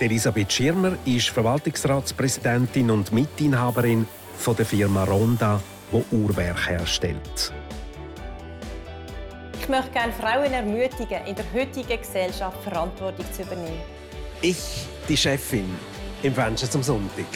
Elisabeth Schirmer ist Verwaltungsratspräsidentin und Mitinhaberin von der Firma Ronda, die Uhrwerk herstellt. Ich möchte gerne Frauen ermutigen, in der heutigen Gesellschaft Verantwortung zu übernehmen. Ich, die Chefin, im Fenster zum Sonntag.